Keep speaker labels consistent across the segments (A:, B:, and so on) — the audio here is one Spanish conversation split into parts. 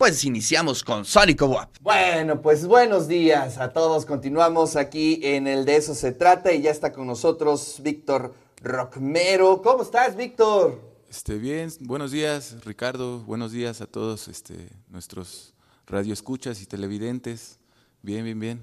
A: pues iniciamos con Sónico WAP.
B: Bueno, pues buenos días a todos. Continuamos aquí en el De Eso Se Trata y ya está con nosotros Víctor Rockmero. ¿Cómo estás, Víctor?
C: Este, bien, buenos días, Ricardo. Buenos días a todos este, nuestros radioescuchas y televidentes. Bien, bien, bien.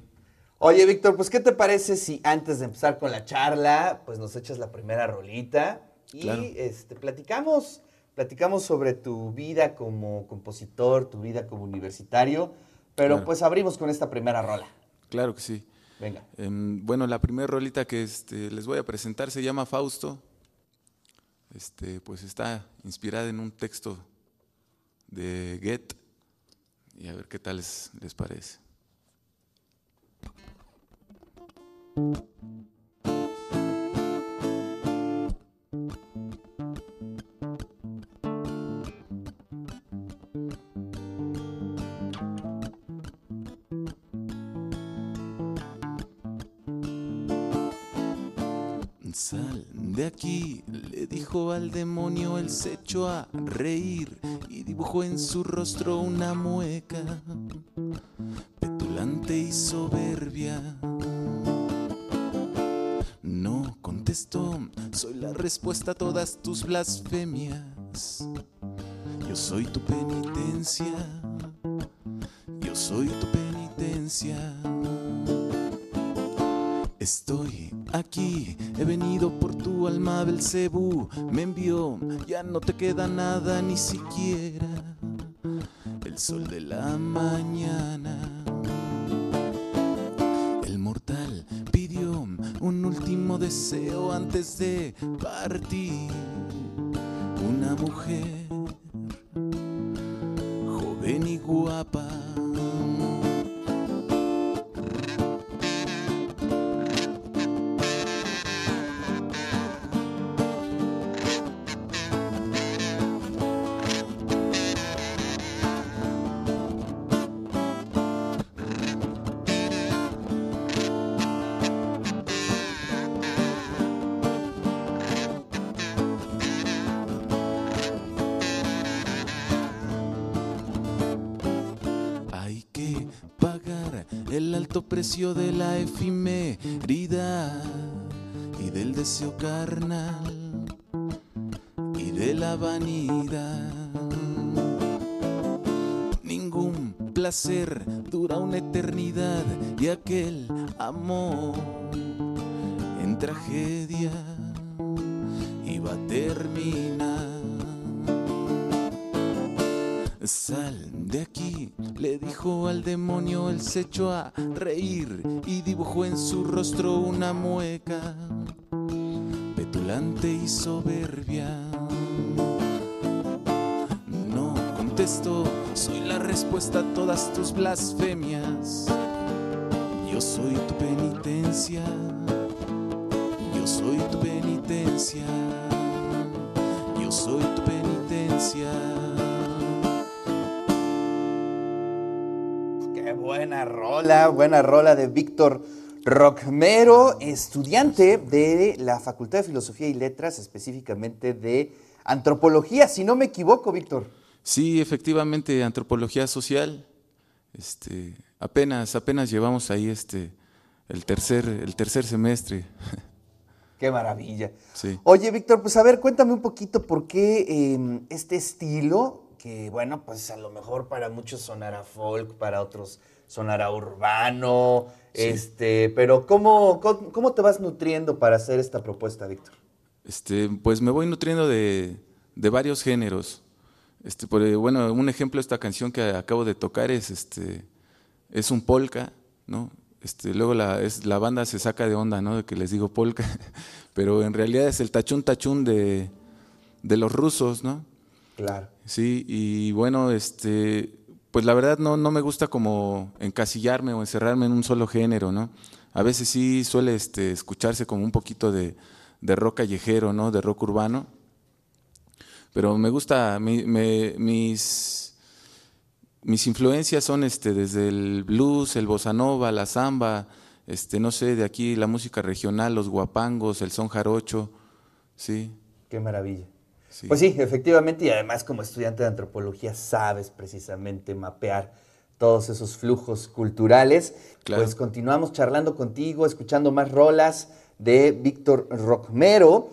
B: Oye, Víctor, pues ¿qué te parece si antes de empezar con la charla, pues nos echas la primera rolita y
C: Claro.
B: este, platicamos, platicamos sobre tu vida como compositor, tu vida como universitario, pero
C: Claro.
B: pues abrimos con esta primera rola.
C: Claro que sí.
B: Venga.
C: Em, bueno, la primera rolita que este, les voy a presentar se llama Fausto. Este, pues está inspirada en un texto de Goethe. Y a ver qué tal les, les parece. Sal de aquí, le dijo al demonio, él se a reír y dibujó en su rostro una mueca petulante y soberbia. No contestó, soy la respuesta a todas tus blasfemias. Yo soy tu penitencia, yo soy tu penitencia. Estoy aquí, he venido por tu alma, Belcebú me envió, ya no te queda nada ni siquiera el sol de la mañana. El mortal pidió un último deseo antes de partir, una mujer joven y guapa. Alto precio de la efemeridad y del deseo carnal y de la vanidad. Ningún placer dura una eternidad y aquel amor en tragedia iba a terminar. Le dijo al demonio, él se echó a reír y dibujó en su rostro una mueca petulante y soberbia. No contesto, soy la respuesta a todas tus blasfemias. Yo soy tu penitencia, yo soy tu penitencia, yo soy tu penitencia.
B: Buena rola, buena rola de Víctor Rockmero, estudiante de la Facultad de Filosofía y Letras, específicamente de Antropología, si no me equivoco, Víctor.
C: Sí, efectivamente, antropología social. Este, apenas, apenas llevamos ahí este, el tercer, el tercer semestre.
B: Qué maravilla.
C: Sí.
B: Oye, Víctor, pues a ver, cuéntame un poquito por qué eh, este estilo, que bueno, pues a lo mejor para muchos sonará folk, para otros sonará urbano, este, pero ¿cómo, cómo, cómo te vas nutriendo para hacer esta propuesta, Víctor?
C: Este, pues me voy nutriendo de, de varios géneros. Este, por, eh, bueno, un ejemplo de esta canción que acabo de tocar es, este, es un polka, ¿no? Este, luego la, es, la banda se saca de onda, ¿no? De que les digo polka, pero en realidad es el tachún tachún de, de los rusos, ¿no?
B: Claro.
C: Sí, y bueno, este, pues la verdad no, no me gusta como encasillarme o encerrarme en un solo género, ¿no? A veces sí suele este, escucharse como un poquito de, de rock callejero, ¿no? De rock urbano. Pero me gusta, mi- me- mis, mis influencias son este, desde el blues, el bossa nova, la samba, este, no sé, de aquí la música regional, los guapangos, el son jarocho, sí.
B: Qué maravilla. Pues sí, efectivamente, y además como estudiante de antropología sabes precisamente mapear todos esos flujos culturales. Pues continuamos charlando contigo, escuchando más rolas de Víctor Rockmero.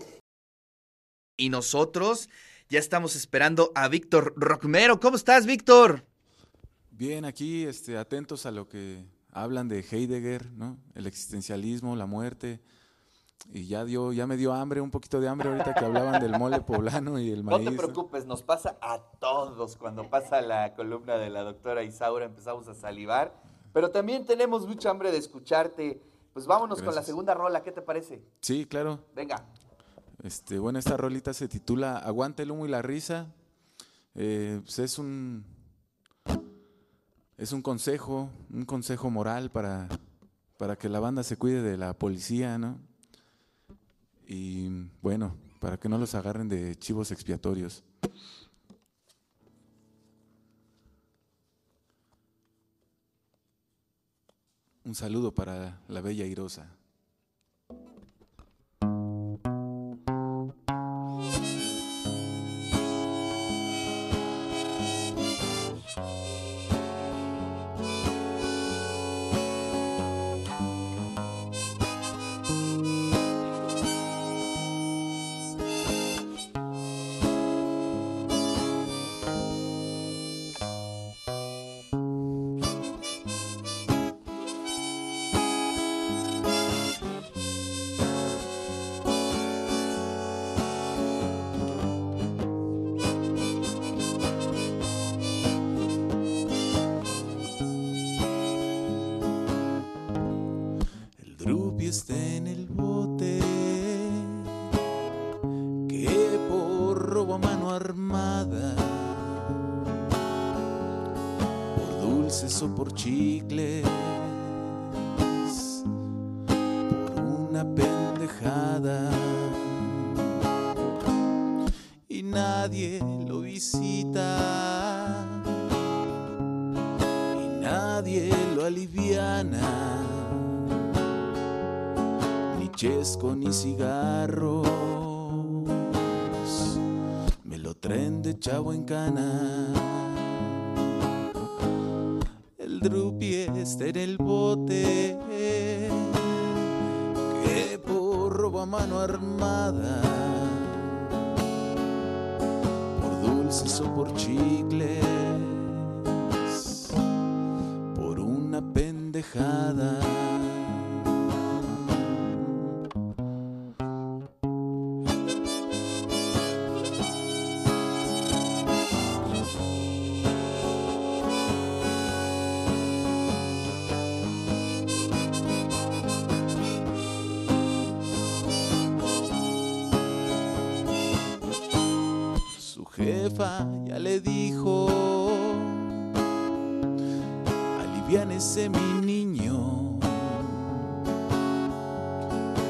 A: Y nosotros ya estamos esperando a Víctor Rockmero. ¿Cómo estás, Víctor?
C: Bien, aquí este, atentos a lo que hablan de Heidegger, ¿no? El existencialismo, la muerte. Y ya dio, ya me dio hambre, un poquito de hambre ahorita que hablaban del mole poblano y el maíz.
B: No te preocupes, nos pasa a todos cuando pasa la columna de la doctora Isaura, empezamos a salivar. Pero también tenemos mucha hambre de escucharte. Pues vámonos con la segunda rola, ¿qué te parece?
C: Sí, claro.
B: Venga.
C: Este, bueno, esta rolita se titula Aguante el humo y la risa. Eh, pues es un es un consejo, un consejo moral para, para que la banda se cuide de la policía, ¿no? Y bueno, para que no los agarren de chivos expiatorios. Un saludo para la bella Irosa. Por chicles, por una pendejada. Y nadie lo visita, y nadie lo aliviana, ni chesco ni cigarros, me lo tren de chavo en cana está en el bote que por robo a mano armada por dulces o por chicles ya le dijo, aliviánese mi niño,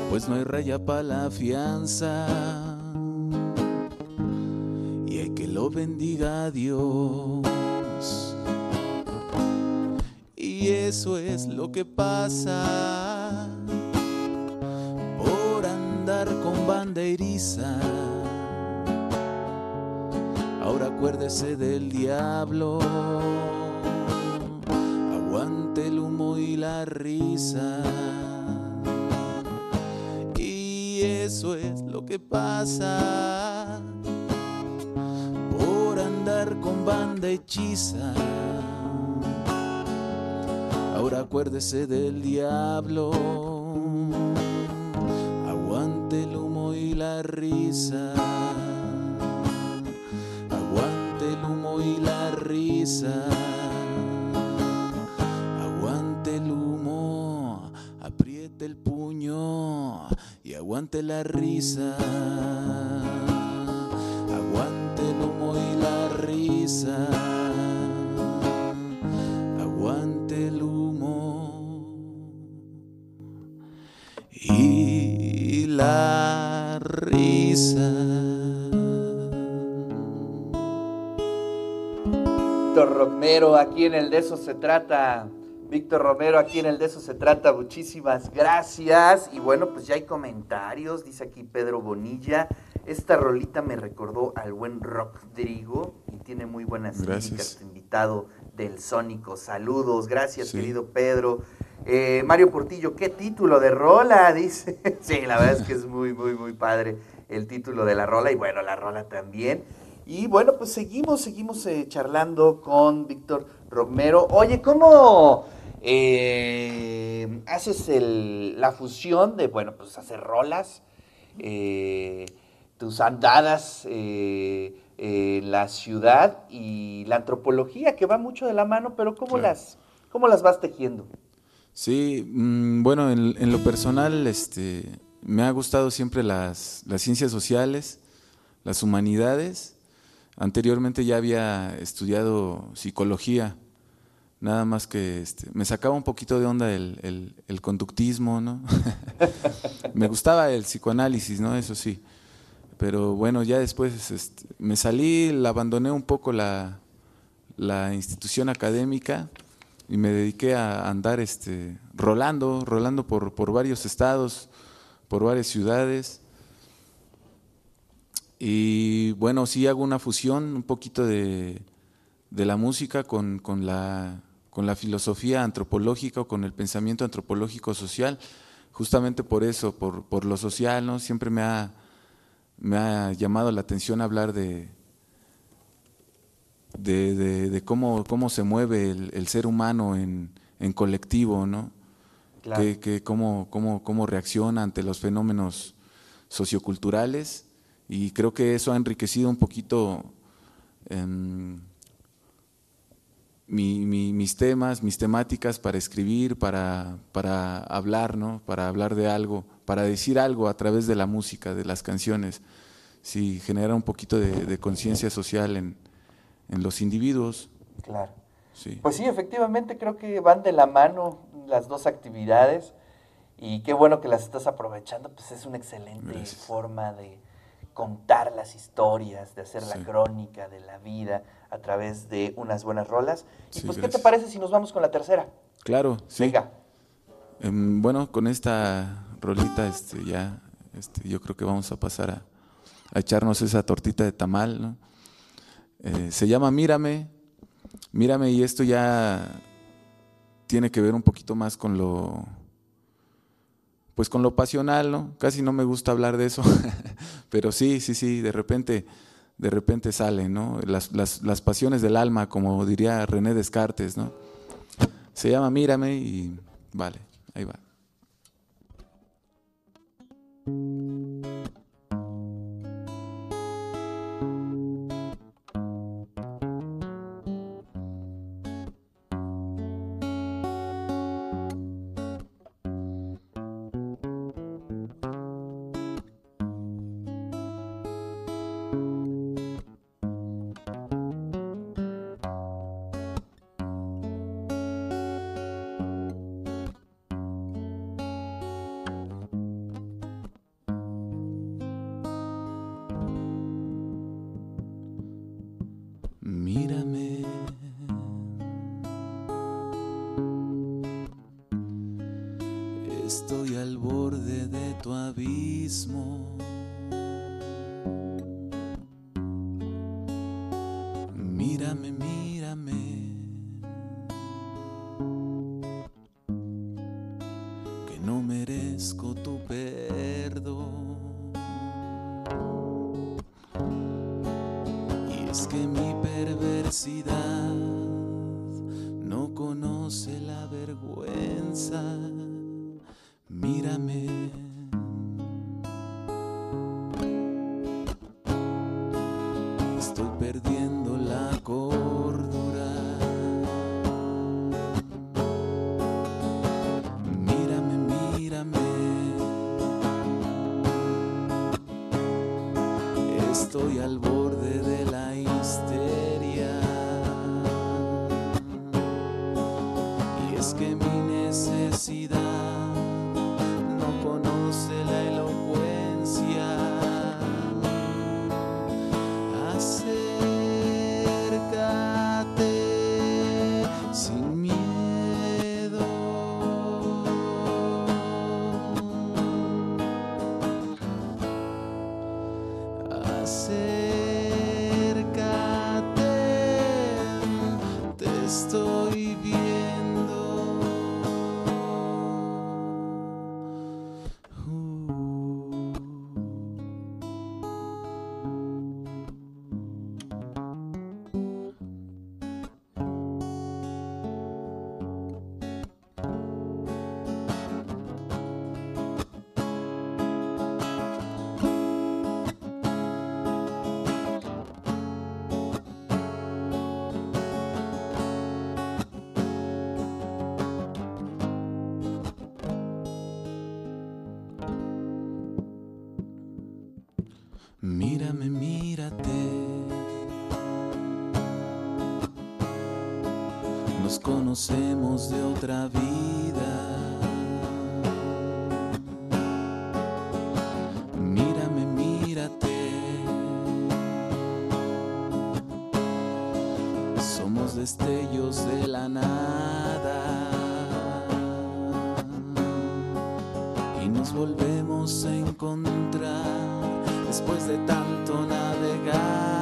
C: pues no hay raya para la fianza y hay que lo bendiga Dios. Y eso es lo que pasa por andar con banderisa Ahora acuérdese del diablo. Aguante el humo y la risa. Y eso es lo que pasa por andar con banda hechiza. Ahora acuérdese del diablo. Aguante el humo y la risa. Aguante el humo, apriete el puño y aguante la risa. Aguante el humo y la risa. Aguante el humo y la risa.
B: Víctor Romero, aquí en el de eso se trata. Víctor Romero, aquí en el de eso se trata. Muchísimas gracias. Y bueno, pues ya hay comentarios, dice aquí Pedro Bonilla. Esta rolita me recordó al buen Rodrigo y tiene muy buenas críticas. Invitado del Sónico. Saludos, gracias, querido Pedro. Eh, Mario Portillo, ¿qué título de rola? Dice. sí, la verdad es que es muy, muy, muy padre el título de la rola y bueno, la rola también. Y bueno, pues seguimos, seguimos eh, charlando con Víctor Romero. Oye, ¿cómo eh, haces el, la fusión de, bueno, pues hacer rolas, eh, tus andadas en la ciudad y la antropología, que va mucho de la mano, pero ¿cómo, las, cómo las vas tejiendo?
C: Sí, mm, bueno, en, en, lo personal, este, me ha gustado siempre las, las ciencias sociales, las humanidades Anteriormente ya había estudiado psicología, nada más que este, me sacaba un poquito de onda el, conductismo, ¿no? me gustaba el psicoanálisis, ¿no? Eso sí. Pero bueno, ya después este, me salí, la abandoné un poco la, institución académica y me dediqué a andar este, rolando, rolando por, por varios estados, por varias ciudades y bueno, sí hago una fusión un poquito de, la música con, la, con la filosofía antropológica o con el pensamiento antropológico social, justamente por eso, por, lo social, ¿no? Siempre me ha, me ha llamado la atención hablar de, de, cómo, cómo se mueve el, ser humano en, colectivo, ¿no? Que, cómo, cómo, cómo reacciona ante los fenómenos socioculturales y creo que eso ha enriquecido un poquito em, mis temas, mis temáticas para escribir, para, para hablar, ¿no? para hablar de algo, para decir algo a través de la música, de las canciones. Sí, genera un poquito de, conciencia social en, los individuos.
B: Claro. Sí. Pues sí, efectivamente creo que van de la mano las dos actividades y qué bueno que las estás aprovechando, pues es una excelente forma de, contar las historias, de hacer la crónica de la vida a través de unas buenas rolas. Y pues, ¿qué te parece si nos vamos con la tercera?
C: Claro, sí.
B: Venga.
C: Em, bueno, con esta rolita este, ya este, yo creo que vamos a pasar a, echarnos esa tortita de tamal. Eh, se llama Mírame, Mírame y esto ya tiene que ver un poquito más con lo pues con lo pasional, ¿no? Casi no me gusta hablar de eso, pero sí, sí, sí, de repente, de repente salen, ¿no? Las, las, las pasiones del alma, como diría René Descartes, ¿no? Se llama Mírame y vale, ahí va. que mi perversidad no conoce la vergüenza. Mira más que mi necesidad. Mírame, mírate. Nos conocemos de otra vida. Mírate. Somos destellos de la nada. Y nos volvemos a encontrar después de tanto navegar.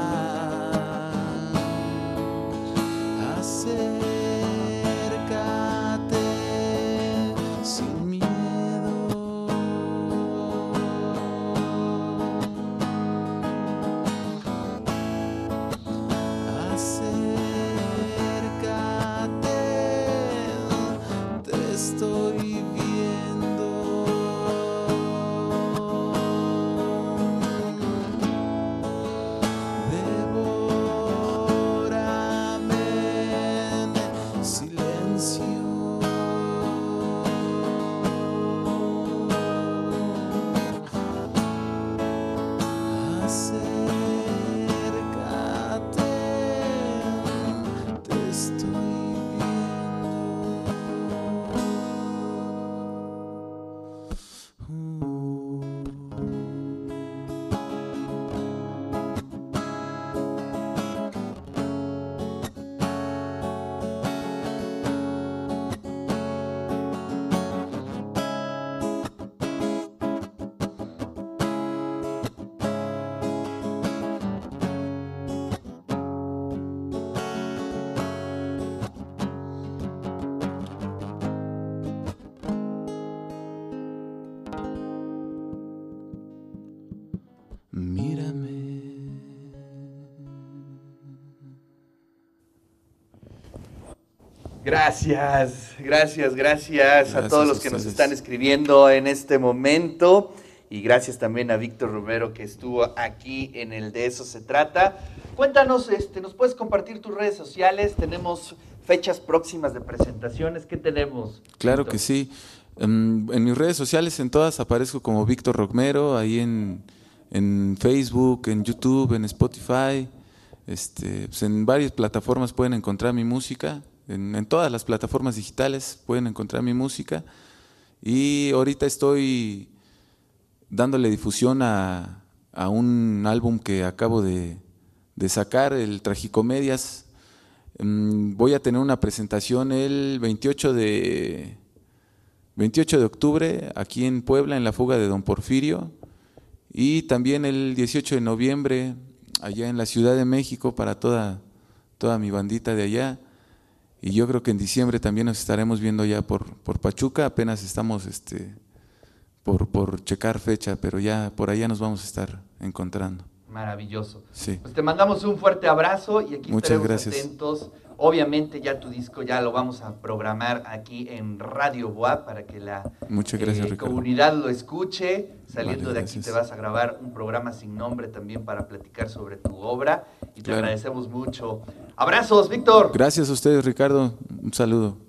B: Gracias, gracias, gracias, a todos
C: a
B: los que nos están escribiendo en este momento. Y gracias también a Víctor Romero que estuvo aquí en el De Eso Se Trata. Cuéntanos, este, ¿nos puedes compartir tus redes sociales? Tenemos fechas próximas de presentaciones. ¿Qué tenemos?
C: Claro
B: Víctor?
C: que sí. Em, en mis redes sociales, en todas, aparezco como Víctor Rockmero, ahí en, en Facebook, en YouTube, en Spotify. Este, pues en varias plataformas pueden encontrar mi música. En, todas las plataformas digitales pueden encontrar mi música. Y ahorita estoy dándole difusión a, a un álbum que acabo de, de sacar, el Tragicomedias. Mm, Voy a tener una presentación el 28 de, 28 de octubre aquí en Puebla, en la fuga de Don Porfirio. Y también el 18 de noviembre allá en la Ciudad de México para toda, toda mi bandita de allá. Y yo creo que en diciembre también nos estaremos viendo ya por, por Pachuca. Apenas estamos este, por, por checar fecha, pero ya por allá nos vamos a estar encontrando.
B: Maravilloso.
C: Sí.
B: Pues te mandamos un fuerte abrazo y aquí
C: Muchas
B: estaremos
C: gracias.
B: atentos. Obviamente ya tu disco ya lo vamos a programar aquí en Radio Boa para que la
C: gracias,
B: eh, comunidad lo escuche. Saliendo
C: Vale,
B: de aquí te vas a grabar un programa sin nombre también para platicar sobre tu obra y te
C: Claro.
B: agradecemos mucho. Abrazos, Víctor.
C: Gracias a ustedes, Ricardo. Un saludo.